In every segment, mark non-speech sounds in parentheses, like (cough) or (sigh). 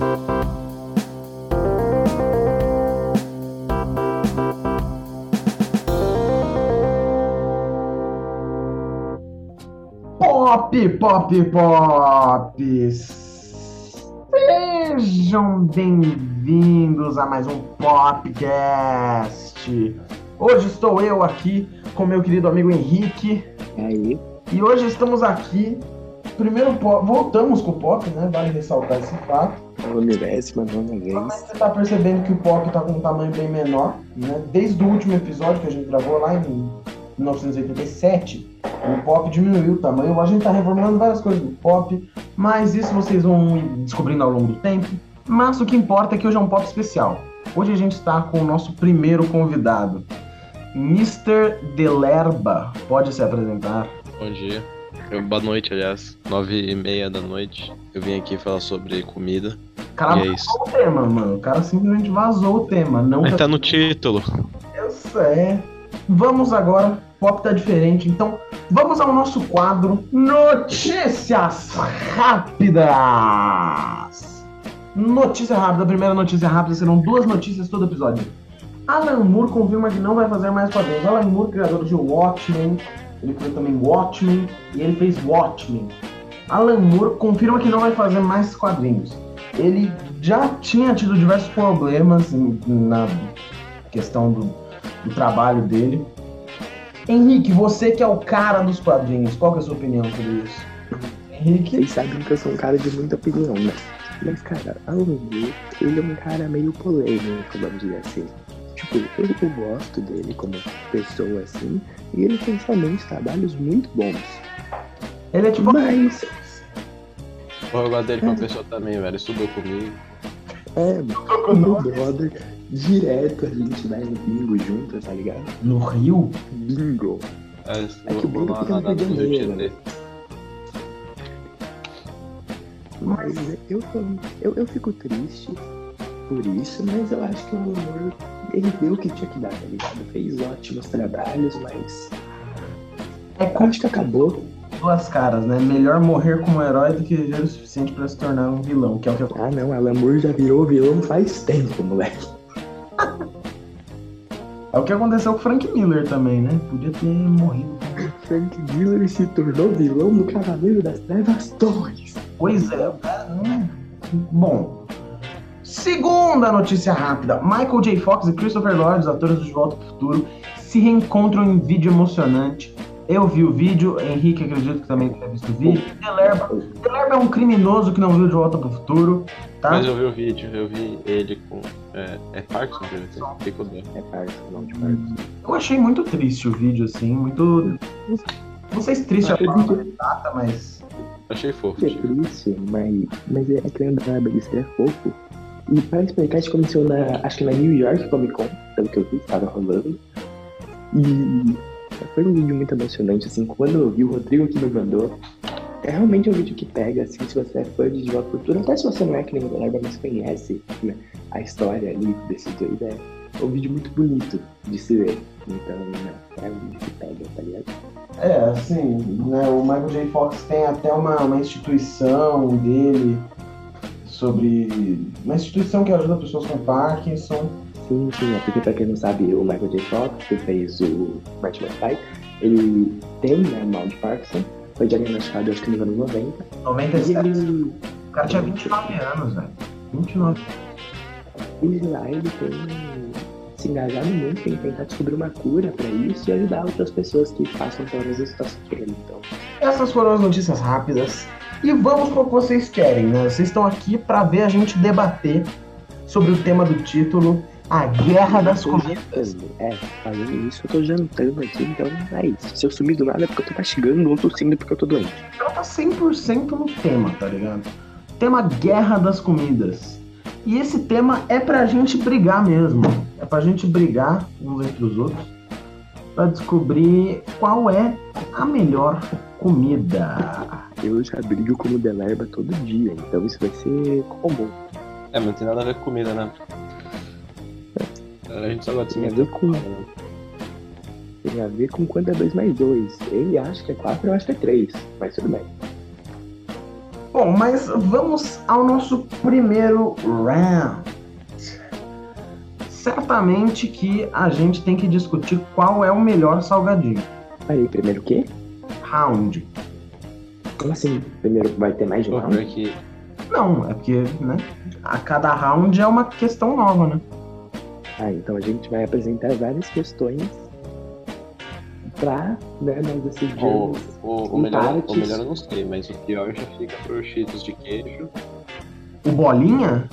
Pop, pop, pop! Sejam bem-vindos a mais um Popcast! Hoje estou eu aqui com meu querido amigo Henrique. E aí? E hoje estamos aqui. Primeiro voltamos com o pop, né? Vale ressaltar esse fato. Uma milésima, nona vez. Mas você tá percebendo que o pop tá com um tamanho bem menor, né? Desde o último episódio que a gente gravou lá em 1987, o pop diminuiu o tamanho. A gente tá reformulando várias coisas do pop, mas isso vocês vão descobrindo ao longo do tempo. Mas o que importa é que hoje é um pop especial. Hoje a gente está com o nosso primeiro convidado, Mr. Delerba. Pode se apresentar. Bom dia. Eu, boa noite, aliás. Nove e meia da noite. Eu vim aqui falar sobre comida. O cara E é vazou isso. o tema, mano. O cara simplesmente vazou o tema. Não Mas tá no título. Eu sei. Vamos agora. Pop tá diferente, então vamos ao nosso quadro Notícias Rápidas. Notícia rápida. A primeira notícia rápida serão duas notícias todo episódio. Alan Moore confirma que não vai fazer mais quadrinhos. Alan Moore, criador de Watchmen, ele fez também Watchmen e ele fez Watchmen. Alan Moore confirma que não vai fazer mais quadrinhos. Ele já tinha tido diversos problemas em- na questão do, do trabalho dele. Henrique, você que é o cara dos quadrinhos, qual que é a sua opinião sobre isso? Henrique? Vocês sabem que eu sou um cara de muita opinião, né? Mas, cara, Alan Moore, ele é um cara meio polêmico, vamos dizer assim. Tipo, eu, eu gosto dele como pessoa, assim, e ele tem realmente trabalhos muito bons. Ele é tipo. Mas, Eu gosto dele como pessoa também, velho. Estudou comigo. é, meu brother, direto a gente vai no bingo junto, tá ligado? No Rio? Bingo. É, É que o Bruno lá fica no Rio de Janeiro, Janeiro. Mas eu, eu, eu fico triste por isso, mas eu acho que o amor, ele deu o que tinha que dar, tá ligado? Fez ótimos trabalhos, mas É eu acho que acabou. duas caras, né? Melhor morrer como herói do que viver o suficiente pra se tornar um vilão, que é o que eu. Ah não, Alan Moore já virou vilão faz tempo, moleque. É o que aconteceu com o Frank Miller também, né? Podia ter morrido. Frank Miller se tornou vilão no Cavaleiro das Trevas 2. Pois é, o cara. hum. Bom. Segunda notícia rápida: Michael J. Fox e Christopher Lloyd, os atores do De Volta ao Futuro, se reencontram em vídeo emocionante. Eu vi o vídeo, Henrique acredito que também tenha visto o vídeo. Delerba, Delerba é um criminoso que não viu De Volta para o Futuro, tá? Mas eu vi o vídeo, eu vi ele com. É, é Parkinson que ele tem? Fico doido. É Parkinson, não de Parkinson. Eu achei muito triste o vídeo, assim, muito. Não sei se triste é a Achei palavra exata, mas. Achei fofo. É triste, mas, mas é que lembra da Barba, isso é fofo. E pra explicar, isso começou na, acho que na New York Comic Con, pelo que eu vi, tava rolando. E foi um vídeo muito emocionante, assim, quando eu vi o Rodrigo que me mandou. É realmente um vídeo que pega, assim, se você é fã de ao Futuro, até se você não é que nem o Barba, mas conhece né, a história ali desses dois, é um vídeo muito bonito de se ver. Então, né, é um vídeo que pega, tá ligado? É, assim, né, o Michael J. Fox tem até uma, uma instituição dele sobre. Uma instituição que ajuda pessoas com Parkinson. Sim, sim, é porque pra quem não sabe, o Michael J. Fox, que fez o Martin McFly, ele tem né, mal de Parkinson, foi diagnosticado acho que nos anos 90, e 97. ele, O cara tinha 29 anos, velho. 29. e lá ele tem se engajado muito em tentar descobrir uma cura pra isso e ajudar outras pessoas que passam pelas mesmas situações que ele. Então, Essas foram as notícias rápidas. E vamos para o que vocês querem, né? Vocês estão aqui para ver a gente debater sobre o tema do título, a Guerra das Comidas. jantando. É, fazendo isso eu tô jantando aqui, então é isso. Se eu sumir do nada é porque eu tô castigando ou tossindo porque eu tô doente. Ela tá 100% no tema, tá ligado? Tema Guerra das Comidas. E esse tema é pra gente brigar mesmo. É pra gente brigar uns entre os outros pra descobrir qual é a melhor comida. Eu já brigo como Delerba todo dia, então isso vai ser comum. É, mas não tem nada a ver com comida, né? A gente só gosta de Tem a meter ver com. Tem a ver com quanto é 2 mais 2. Ele acha que é 4, eu acho que é 3. Mas tudo bem. Bom, mas vamos ao nosso primeiro round. Certamente que a gente tem que discutir qual é o melhor salgadinho. Aí, primeiro o quê? Round. Como assim? Primeiro vai ter mais de um round? Não, é porque, né? A cada round é uma questão nova, né? Ah, então a gente vai apresentar várias questões pra né, nós o, decidirmos. o, o, melhor, o melhor eu não sei, mas o pior já fica pro Cheetos de queijo. O Bolinha,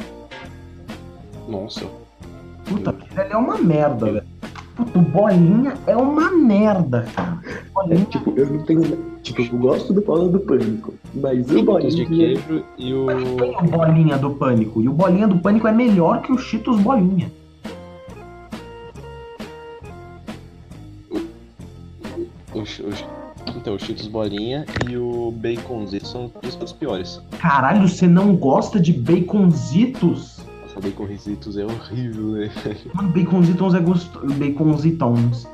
Nossa, puta, aquele ali é uma merda, velho. Puta, o Bolinha é uma merda, cara. O É, Bolinha tipo, eu não tenho. Tipo, eu gosto do Paulo do Pânico, mas o Cheetos de bolinho. queijo e o. tem o Bolinha do Pânico. E o Bolinha do Pânico é melhor que o Cheetos Bolinha. o, o então, o Cheetos bolinha e o baconzito são os os piores. Caralho, você não gosta de baconzitos? Nossa, baconzitos é horrível, né? Mano, baconzitos é gostoso. Baconzitons.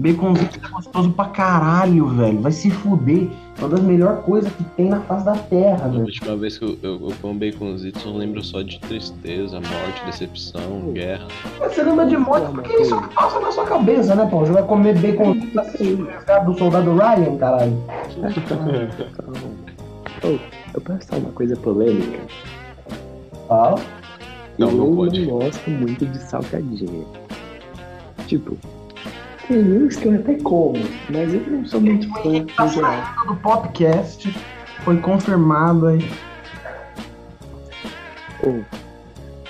Baconzitos é gostoso pra caralho, velho. Vai se fuder. É uma das melhores coisas que tem na face da terra, A velho. última vez que eu, eu, eu como baconzitos, eu lembro só de tristeza, morte, decepção, guerra. Você lembra de morte porque isso passa na sua cabeça, né, pô? Você vai comer baconzitos assim, do soldado Ryan, caralho. (laughs) Oh, eu posso falar uma coisa polêmica? Fala. Não, eu não pode. não gosto muito de salgadinho. Tipo, tem uns que eu até como, mas eu não sou muito fã no geral. do podcast. Foi confirmado aí. Oh.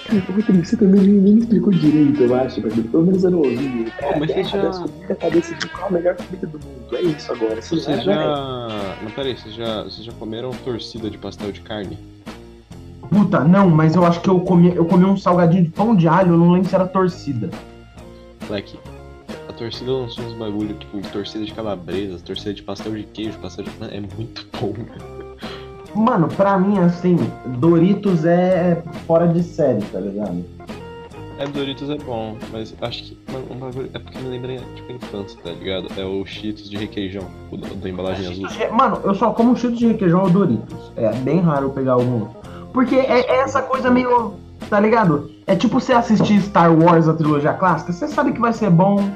Cara, Rodrigo, você também nem, explicou direito, eu acho, mas pelo menos eu não ouvi. Pô, mas você já- A comida tá decidindo qual a melhor comida do mundo. É isso agora. Você Vocês já... já. Não, peraí, vocês já, vocês já comeram torcida de pastel de carne? Puta, não, mas eu acho que eu comi, eu comi um salgadinho de pão de alho, eu não lembro se era torcida. Moleque, torcida lançou uns bagulho, tipo, torcida de calabresa, torcida de pastel de queijo, pastel de. É muito (laughs) bom, velho. Mano, pra mim, assim, Doritos é fora de série, tá ligado? É, Doritos é bom, mas acho que. Mano, um bagulho. É porque me lembra, tipo, a infância, tá ligado? É o Cheetos de requeijão, o da, da embalagem azul. Mano, eu só como Cheetos de requeijão ou Doritos. É bem raro eu pegar algum. Porque é, é essa coisa meio. Tá ligado? É tipo você assistir Star Wars, a trilogia clássica, você sabe que vai ser bom.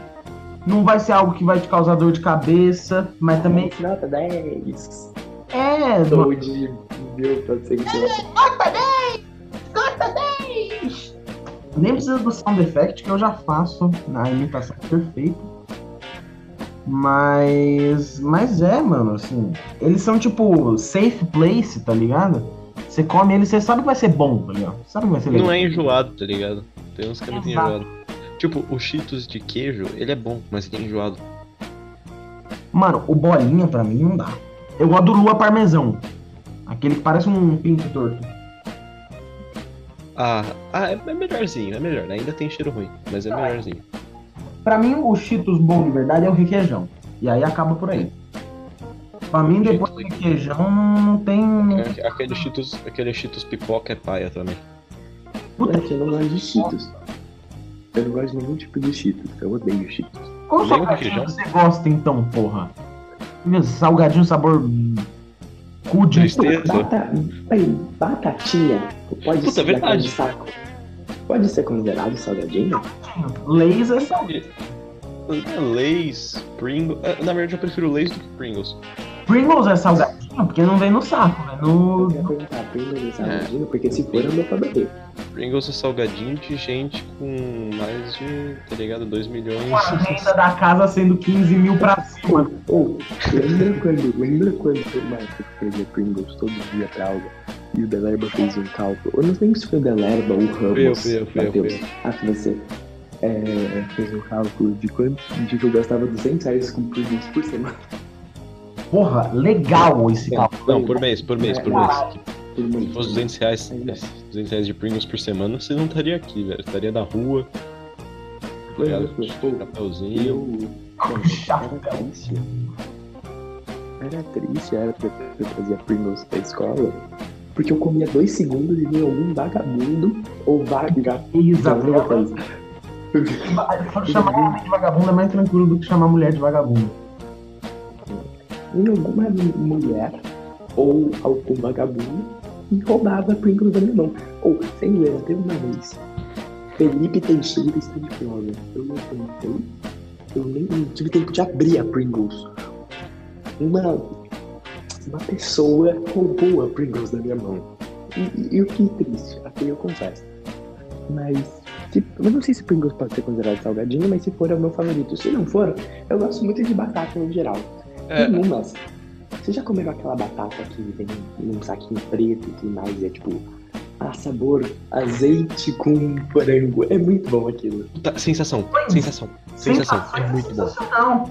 Não vai ser algo que vai te causar dor de cabeça, mas também. Nota 10. É, mano. Tô de meu pra ser que Nem precisa do sound effect que eu já faço na imitação perfeita. Mas. Mas é, mano, assim. Eles são tipo safe place, tá ligado? Você come ele, você sabe que vai ser bom, tá ligado? Sabe que vai ser legal. Não é enjoado, tá ligado? Tem uns que é enjoado. Tipo, o Cheetos de queijo, ele é bom, mas ele é enjoado. Mano, o bolinha pra mim não dá. Eu gosto do lua parmesão. Aquele que parece um pinto torto. Ah, ah é, é melhorzinho, é melhor. Ainda tem cheiro ruim, mas é melhorzinho. Pra mim, o Cheetos bom de verdade é o requeijão. E aí acaba por aí. Pra mim, depois do requeijão, não, não tem. tem- É, Aquele Cheetos, aquele Cheetos pipoca é paia também. Puta, Moleque, eu não gosto de Cheetos. Eu não gosto de nenhum tipo de Cheetos. Eu odeio Cheetos. qual salgadinho você gosta então, porra? Meu, Salgadinho sabor. cu de. Bata... Peraí, batatinha pode Puta, ser verdade. saco. Pode ser considerado salgadinho? Leis é Sabe? É Lays, Pringles. é, Na verdade, eu prefiro Lays do que Pringles. Pringles é salgadinho porque não vem no saco, né? No... Perguntar, Pringles é salgadinho? Porque se for, eu não fabricei. Pringles é salgadinho de gente com mais de, tá ligado? 2 milhões. A renda da casa sendo 15 mil pra cima. Ou, lembra quando, lembra quando o Marcos fazia Pringles todo dia pra aula? E o Delerba fez um cálculo. Eu não lembro se foi o Delerba ou o Ramos. Fui eu, fui eu, fui eu, Matheus. Ah, você. É, fez um cálculo de quanto de que eu gastava 200 reais com Pringles por semana. Porra, legal esse cálculo. Não, por mês, por mês, por mês. Por mês. Se fosse 200 reais, 200 reais de Pringles por semana, você não estaria aqui, velho. Estaria na rua, tá Foi. Eu. Era triste. Era triste, era porque eu fazia Pringles pra escola. Porque eu comia dois segundos e vinha algum vagabundo ou vagabundo. Exatamente. Chamar homem de vagabundo é mais tranquilo do que chamar mulher de vagabundo. Em alguma mulher ou algum vagabundo e roubava Pringles da minha mão. Ou, sem zoeira, teve uma vez. Felipe Teixeira está de prova. Eu não tentei. Eu nem tive tempo de abrir a Pringles. Uma, uma pessoa roubou a Pringles da minha mão. E, e eu fiquei triste, até eu confesso. Mas, eu não sei se Pringles pode ser considerado salgadinho, mas se for é o meu favorito. Se não for, eu gosto muito de batata no geral. É, Tem umas. Você já comeu aquela batata que vem num saquinho preto e tudo mais? E é tipo, ah, sabor azeite com frango. É muito bom aquilo. tá, sensação, sensação, sensação. É muito bom.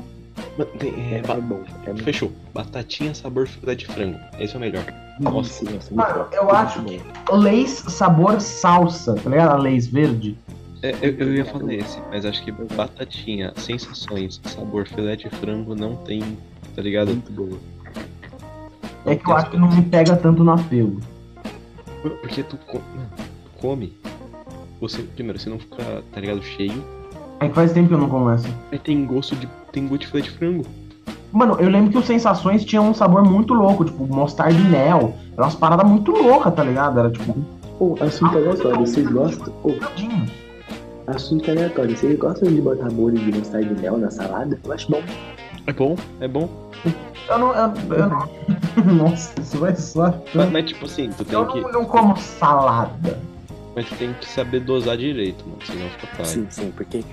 É, é, é bom. É muito Fechou. Batatinha sabor filé de frango. Esse é o melhor. Nossa, nossa, muito Mano, eu acho bom. Leis sabor salsa, tá ligado? A Leis verde. É, eu, eu ia falar esse, mas acho que batatinha, sensações, sabor filé de frango não tem, tá ligado? Muito boa. É que eu acho que não me pega tanto no apego. Porque tu, tu come. Você, primeiro, você não fica, tá ligado, cheio. É que faz tempo que eu não como essa. Aí tem gosto de. Tem gosto de filé de frango. Mano, eu lembro que os sensações tinham um sabor muito louco, tipo, mostarda e mel. Era umas paradas muito loucas, tá ligado? Era tipo, Ô, assunto aleatório, vocês gostam? Ô, tadinho. assunto aleatório, vocês gostam de botar molho de mostarda e mel na salada? Eu acho bom. É bom, é bom. Eu não. Eu, eu não... (laughs) Nossa, isso vai soar. Mas, mas, tipo assim, tu tem Eu que. não, não como salada. Mas tu tem que saber dosar direito, mano. Senão fica pai. Sim, sim, porque,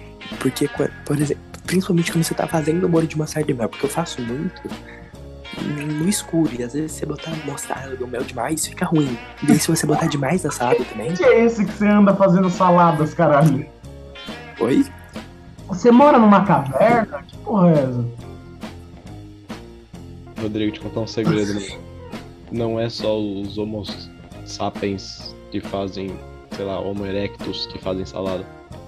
porque, por exemplo, principalmente quando você tá fazendo molho de mostarda e mel, porque eu faço muito no escuro, e às vezes você botar mostarda ou mel demais, fica ruim. E aí se você botar demais na salada também, Que é esse que você anda fazendo saladas, caralho? oi? Você mora numa caverna? Que porra é essa? Rodrigo, te contar um segredo, né? Não é só os homo sapiens que fazem, sei lá, homo erectus que fazem salada.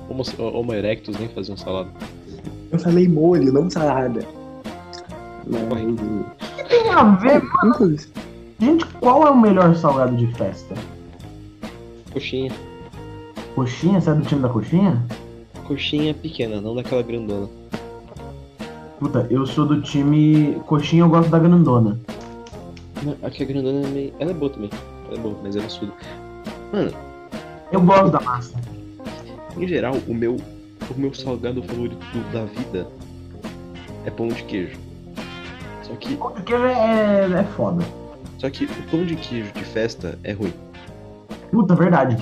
Homo, homo erectus nem faziam salada. Eu falei molho, não salada. Mas, O que tem a ver? inclusive, Gente, qual é o melhor salgado de festa? Coxinha. Coxinha? Você é do time da coxinha? Coxinha pequena, não daquela grandona. Puta, eu sou do time coxinha, eu gosto da grandona. Não, Aqui a grandona é meio. Ela é boa também. Ela é boa, mas ela é suda. Mano, Eu gosto da massa. em geral, o meu. O meu salgado favorito da vida é pão de queijo. Só que. Pão de queijo é, é foda. Só que o pão de queijo de festa é ruim. Puta, verdade.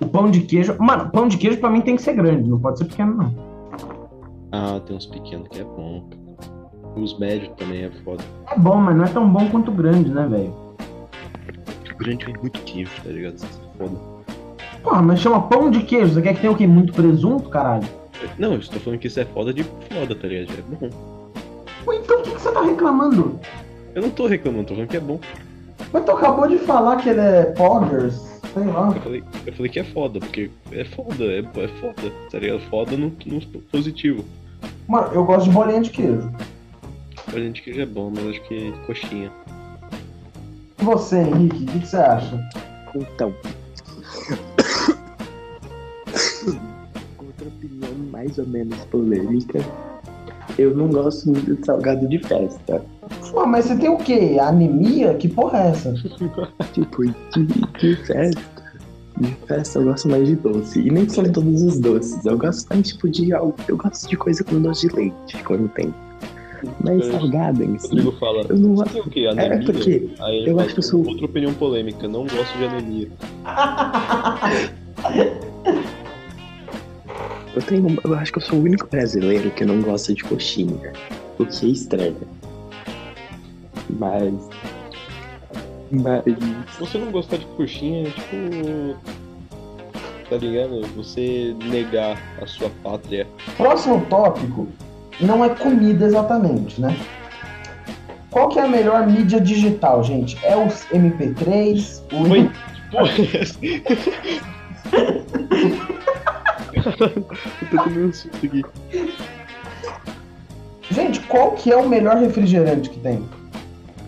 O pão de queijo. Mano, pão de queijo pra mim tem que ser grande, não pode ser pequeno, não. Ah, tem uns pequenos que é bom. Os médios também é foda. É bom, mas não é tão bom quanto o grande, né, velho? O grande é muito queijo, tá ligado? Isso é foda. Porra, mas chama pão de queijo. Você quer que tenha o quê? Muito presunto, caralho? Não, eu estou falando que isso é foda de foda, tá ligado? É bom. Pô, então o que, que você tá reclamando? Eu não tô reclamando, tô falando que é bom. Mas tu acabou de falar que ele é poggers. Sei lá. Eu falei, eu falei que é foda, porque é foda, é, é foda, tá ligado? Foda no, no positivo. Mano, eu gosto de bolinha de queijo. A gente queijo é bom, mas acho que coxinha. E você, Henrique, o que, que você acha? então. Outra opinião mais ou menos polêmica. Eu não gosto muito de salgado de festa. Pô, mas você tem o quê? Anemia? Que porra é essa? (laughs) Tipo, de, de festa. De festa eu gosto mais de doce. E nem são todos os doces. Eu gosto mais, tipo, de algo. Eu gosto de coisa com doce de leite, quando tem. Mas É. salgada em si. Rodrigo fala, Eu não gosto. o quê? Anemia? É porque Aí eu acho que eu sou- Outra opinião polêmica, não gosto de anemia. (laughs) eu tenho. Eu acho que eu sou o único brasileiro que não gosta de coxinha. O que é estranho. Mas. Mas. Você não gostar de coxinha é tipo. Tá ligado? Você negar a sua pátria. Próximo tópico não é comida exatamente, né? Qual que é a melhor mídia digital, gente? É os MP3? O... Oi? Porra, essa? (laughs) eu tô comendo um susto aqui. Gente, qual que é o melhor refrigerante que tem?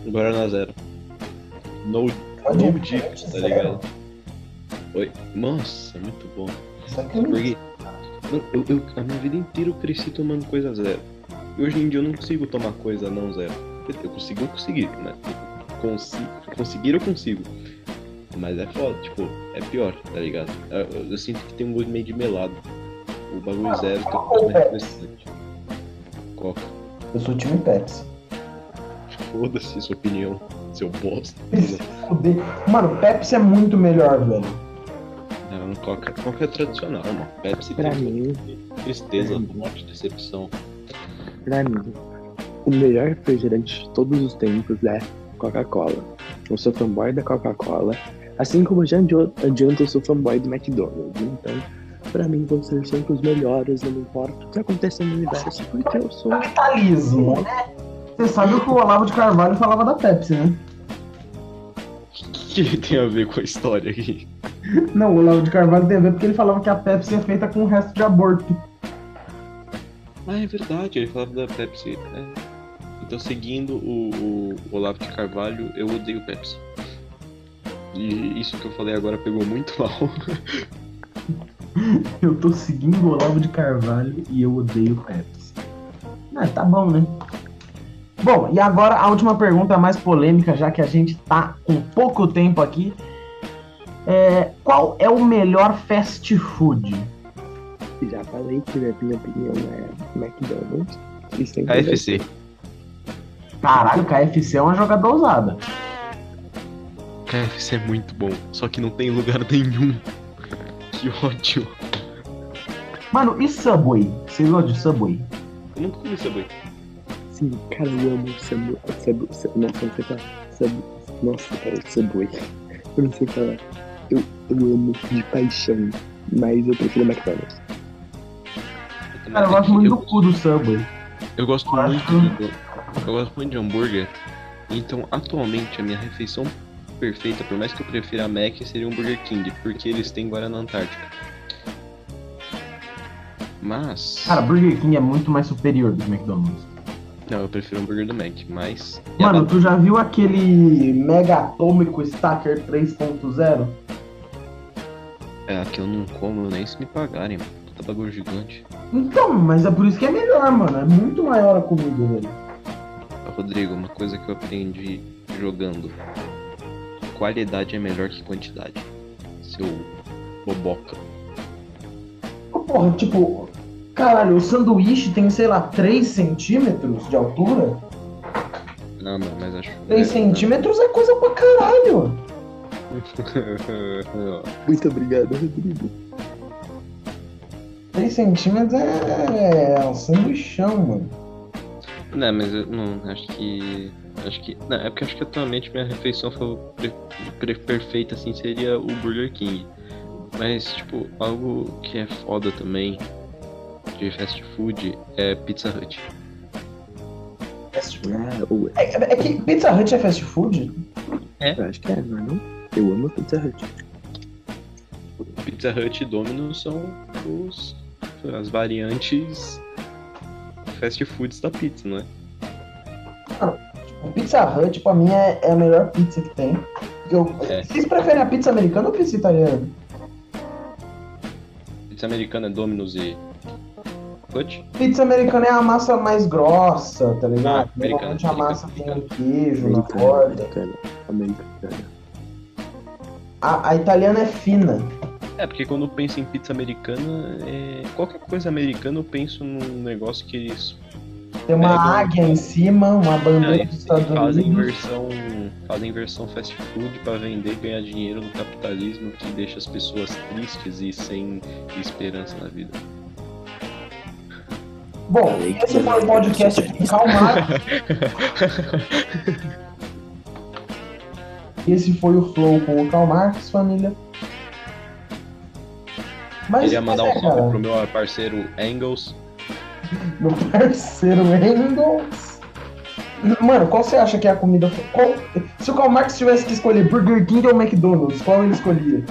Guaraná Zero. No, no ir, dip, tá zero. ligado? Oi. Nossa, muito bom. É Porque mano, eu, eu- a minha vida inteira eu cresci tomando coisa zero. E hoje em dia eu não consigo tomar coisa não zero. Eu consigo, eu consegui, né? Consi conseguir eu consigo. Mas é foda, tipo, é pior, tá ligado? Eu, eu- sinto que tem um gosto meio de melado. O bagulho zero tem um gosto mais refrescante. Coca. Eu sou time Pepsi. Foda-se sua opinião, seu bosta. (laughs) Mano, Pepsi é muito melhor, velho. Não, Coca, Coca é tradicional, mano. Pepsi Pra tem mim, tristeza, pra mim. morte, decepção. pra mim, o melhor refrigerante de todos os tempos é Coca-Cola. Eu sou fanboy da Coca-Cola, assim como já adi- adianto eu sou fanboy do McDonald's. Então, pra mim, vão ser sempre os melhores, não importa o que aconteça no universo, porque eu sou. Capitalismo, né? Você sabe que o Olavo de Carvalho falava da Pepsi, né? O que tem a ver com a história aqui? Não, o Olavo de Carvalho tem a ver porque ele falava que a Pepsi é feita com o resto de aborto. Ah, é verdade, ele falava da Pepsi. É. Então, seguindo o, o Olavo de Carvalho, eu odeio Pepsi. E isso que eu falei agora pegou muito (laughs) mal. Eu tô seguindo o Olavo de Carvalho e eu odeio Pepsi. Ah, tá bom, né? Bom, e agora a última pergunta mais polêmica, já que a gente tá com pouco tempo aqui. É, qual é o melhor fast food? Já falei que, na minha opinião, é McDonald's. Sempre KFC. Caralho, KFC é uma jogada ousada. KFC é muito bom, só que não tem lugar (laughs) nenhum. Que ódio. Mano, e Subway? Vocês gostam de Subway? Eu nunca comi Subway. Sim, cara, eu amo Subway. Subway. Sub, nossa, não sei falar. Sub, nossa, cara, Subway. Eu não sei falar. Eu, eu amo de paixão, mas eu prefiro McDonald's. Cara, eu gosto muito do cu do Subway. Eu gosto muito de, eu gosto muito de hambúrguer. Então, atualmente, a minha refeição perfeita, por mais que eu prefira a Mac, seria um Burger King, porque eles têm Guaraná Antártica. Mas. Cara, Burger King é muito mais superior do que McDonald's. Não, eu prefiro o hambúrguer do Mac, mas. Mano, tu já viu aquele Mega Atômico Stacker 3.0? É, que eu não como nem se me pagarem, mano. Puta bagulho gigante. Então, mas é por isso que é melhor, mano. É muito maior a comida, velho. Rodrigo, uma coisa que eu aprendi jogando. Qualidade é melhor que quantidade. Seu boboca. Porra, tipo, caralho, o sanduíche tem, sei lá, 3 centímetros de altura? Não, não, mas acho. 3 centímetros é coisa pra caralho. (laughs) Muito obrigado, Rodrigo. 3 centímetros é, é um sanduichão, mano. Não, mas eu não, acho que. Acho que. Não, é porque acho que atualmente minha refeição fa- pre- pre- perfeita assim seria o Burger King. Mas, tipo, algo que é foda também de fast food é Pizza Hut. Ah, o- É, é que Pizza Hut é fast food? eu acho que é, não é não? Eu amo Pizza Hut. Pizza Hut e Domino's são os, as variantes fast foods da pizza, não é? O Pizza Hut, pra mim, é, é a melhor pizza que tem. Eu, É. Vocês preferem a pizza americana ou a pizza italiana? Pizza americana é Domino's e Pizza americana é a massa mais grossa, tá ligado? Ah, americana, Normalmente a massa americana, tem queijo na Americana, borda. americana, americana. A, a italiana é fina. É, porque quando eu penso em pizza americana, é... qualquer coisa americana eu penso num negócio que eles Tem uma Pegam- águia em cima, uma bandeira Ah, dos Estados fazem Unidos. versão fazem versão fast food para vender e ganhar dinheiro no capitalismo que deixa as pessoas tristes e sem esperança na vida. Bom, esse foi o podcast Calmar. (laughs) Esse foi o Flow com o Karl Marx, família. Mas, Queria mandar um é, salve cara, pro meu parceiro Engels. (laughs) meu parceiro Engels. Mano, qual você acha que é a comida? Qual... Se o Karl Marx tivesse que escolher Burger King ou McDonald's, qual ele escolhia?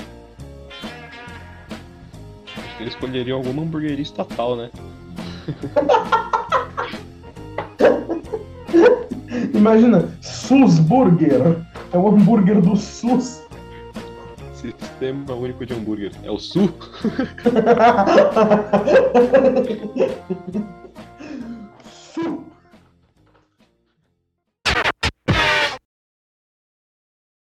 Acho que ele escolheria alguma hamburgueria estatal, né? Imagina, SUS Burger. É o hambúrguer do SUS. Sistema único de hambúrguer. É o Sul? (laughs)